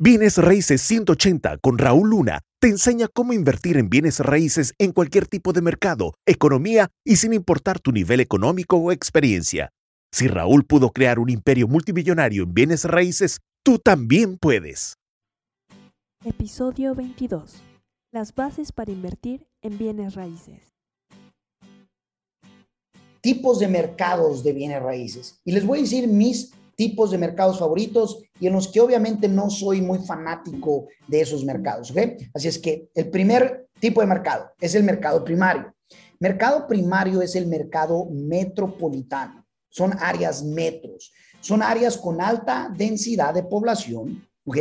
Bienes Raíces 180 con Raúl Luna te enseña cómo invertir en bienes raíces en cualquier tipo de mercado, economía y sin importar tu nivel económico o experiencia. Si Raúl pudo crear un imperio multimillonario en bienes raíces, tú también puedes. Episodio 22. Las bases para invertir en bienes raíces. Tipos de mercados de bienes raíces. Y les voy a decir mis tipos de mercados favoritos y en los que obviamente no soy muy fanático de esos mercados. ¿ok? Así es que el primer tipo de mercado es el mercado primario. Mercado primario es el mercado metropolitano. Son áreas metros. Son áreas con alta densidad de población. ¿ok?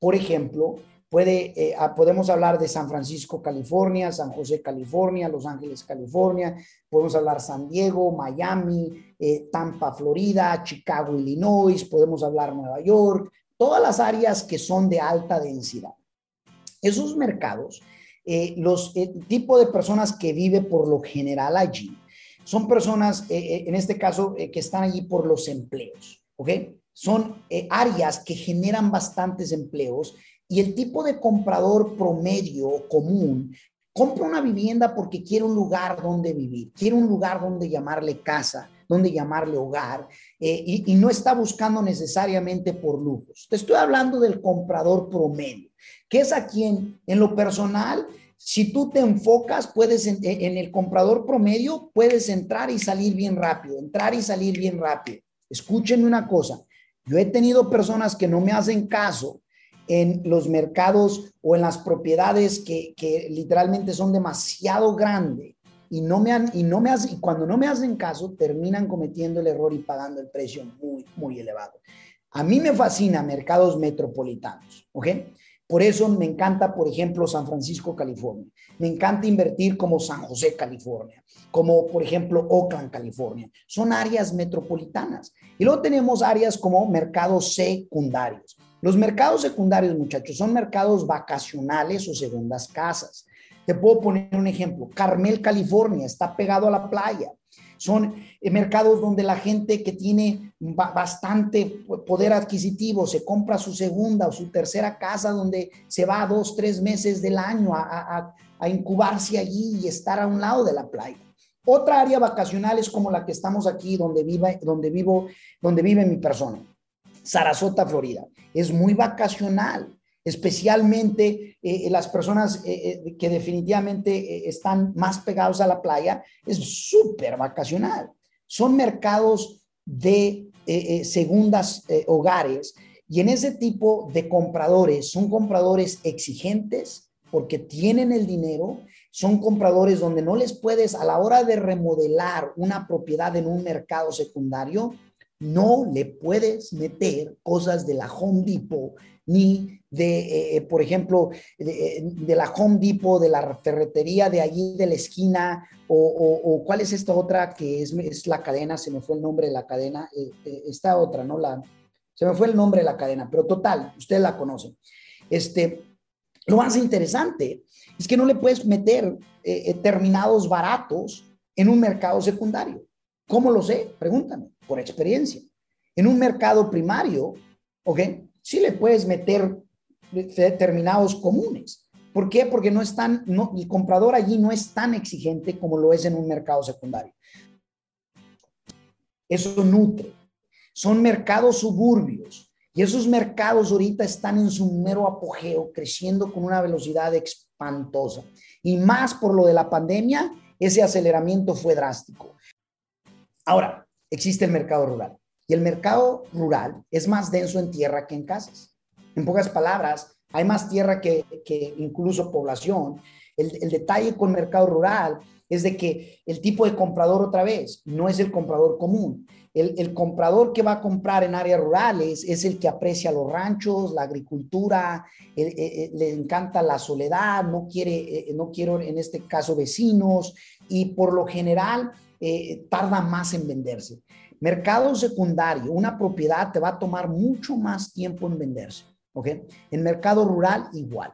Por ejemplo, Puede, eh, ah, podemos hablar de San Francisco, California, San José, California, Los Ángeles, California, podemos hablar San Diego, Miami, eh, Tampa, Florida, Chicago, Illinois, podemos hablar Nueva York, todas las áreas que son de alta densidad. Esos mercados, eh, los tipo de personas que vive por lo general allí, son personas, en este caso, que están allí por los empleos, ¿ok? Son áreas que generan bastantes empleos y el tipo de comprador promedio común compra una vivienda porque quiere un lugar donde vivir, quiere un lugar donde llamarle casa, donde llamarle hogar, eh, y, no está buscando necesariamente por lujos. Te estoy hablando del comprador promedio, que es a quien en lo personal, si tú te enfocas, puedes en, en el comprador promedio, puedes entrar y salir bien rápido, entrar y salir bien rápido. Escúchenme una cosa, yo he tenido personas que no me hacen caso en los mercados o en las propiedades que, literalmente son demasiado grandes y no me han y no me hacen y cuando no me hacen caso terminan cometiendo el error y pagando el precio muy muy elevado. A mí me fascina mercados metropolitanos, ¿ok? Por eso me encanta, por ejemplo, San Francisco, California. Me encanta invertir como San José, California, como por ejemplo Oakland, California. Son áreas metropolitanas. Y luego tenemos áreas como mercados secundarios. Los mercados secundarios, muchachos, son mercados vacacionales o segundas casas. Te puedo poner un ejemplo. Carmel, California, está pegado a la playa. Son eh, mercados donde la gente que tiene bastante poder adquisitivo se compra su segunda o su tercera casa donde se va dos, tres meses del año a, incubarse allí y estar a un lado de la playa. Otra área vacacional es como la que estamos aquí, donde, viva, donde, vivo, donde vive mi persona. Sarasota, Florida. Es muy vacacional, especialmente eh, las personas eh, eh, que definitivamente están más pegados a la playa, es súper vacacional. Son mercados de segundas hogares y en ese tipo de compradores son compradores exigentes porque tienen el dinero, son compradores donde no les puedes a la hora de remodelar una propiedad en un mercado secundario, no le puedes meter cosas de la Home Depot ni de, eh, eh, por ejemplo, eh, de, la Home Depot, de la ferretería de allí de la esquina, o, cuál es esta otra que es, la cadena, se me fue el nombre de la cadena, esta otra, ¿no? La, se me fue el nombre de la cadena, pero total, ustedes la conocen. Este, lo más interesante es que no le puedes meter terminados baratos en un mercado secundario. ¿Cómo lo sé? Pregúntame por experiencia. En un mercado primario, ¿ok? Sí le puedes meter determinados comunes. ¿Por qué? Porque no están, no, el comprador allí no es tan exigente como lo es en un mercado secundario. Eso nutre. Son mercados suburbios. Y esos mercados ahorita están en su mero apogeo, creciendo con una velocidad espantosa. Y más por lo de la pandemia, ese aceleramiento fue drástico. Ahora, existe el mercado rural. Y el mercado rural es más denso en tierra que en casas. En pocas palabras, hay más tierra que, incluso población. El, detalle con mercado rural es de que el tipo de comprador otra vez no es el comprador común. El, comprador que va a comprar en áreas rurales es el que aprecia los ranchos, la agricultura, le encanta la soledad, no quiere, eh, no quiero en este caso vecinos y por lo general eh, tarda más en venderse. Mercado secundario, una propiedad te va a tomar mucho más tiempo en venderse. ¿Ok? En mercado rural, igual.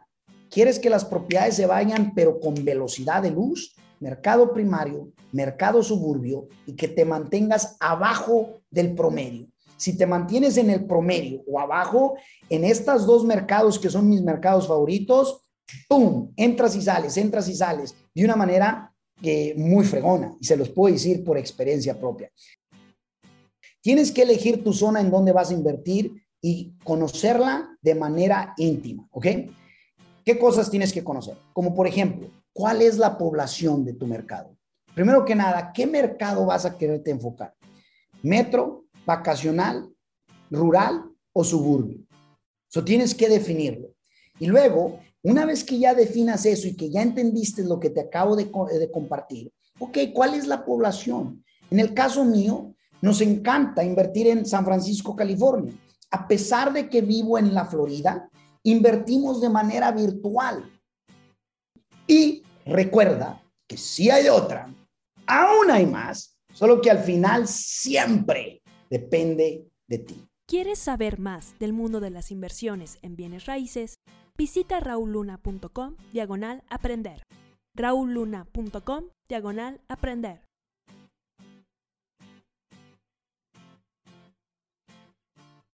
¿Quieres que las propiedades se vayan, pero con velocidad de luz? Mercado primario, mercado suburbio y que te mantengas abajo del promedio. si te mantienes en el promedio o abajo, en estos dos mercados que son mis mercados favoritos, ¡pum! Entras y sales, entras y sales de una manera eh, muy fregona y se los puedo decir por experiencia propia. Tienes que elegir tu zona en donde vas a invertir y conocerla de manera íntima, ¿ok? ¿Qué cosas tienes que conocer? Como por ejemplo, ¿cuál es la población de tu mercado? Primero que nada, ¿qué mercado vas a quererte enfocar? ¿Metro, vacacional, rural o suburbio? Eso tienes que definirlo. Y luego, una vez que ya definas eso y que ya entendiste lo que te acabo de, de compartir, ok, ¿cuál es la población? En el caso mío, nos encanta invertir en San Francisco, California. A pesar de que vivo en la Florida, invertimos de manera virtual. Y recuerda que si hay otra, aún hay más, solo que al final siempre depende de ti. ¿Quieres saber más del mundo de las inversiones en bienes raíces? Visita rauluna.com diagonal aprender. rauluna.com diagonal aprender.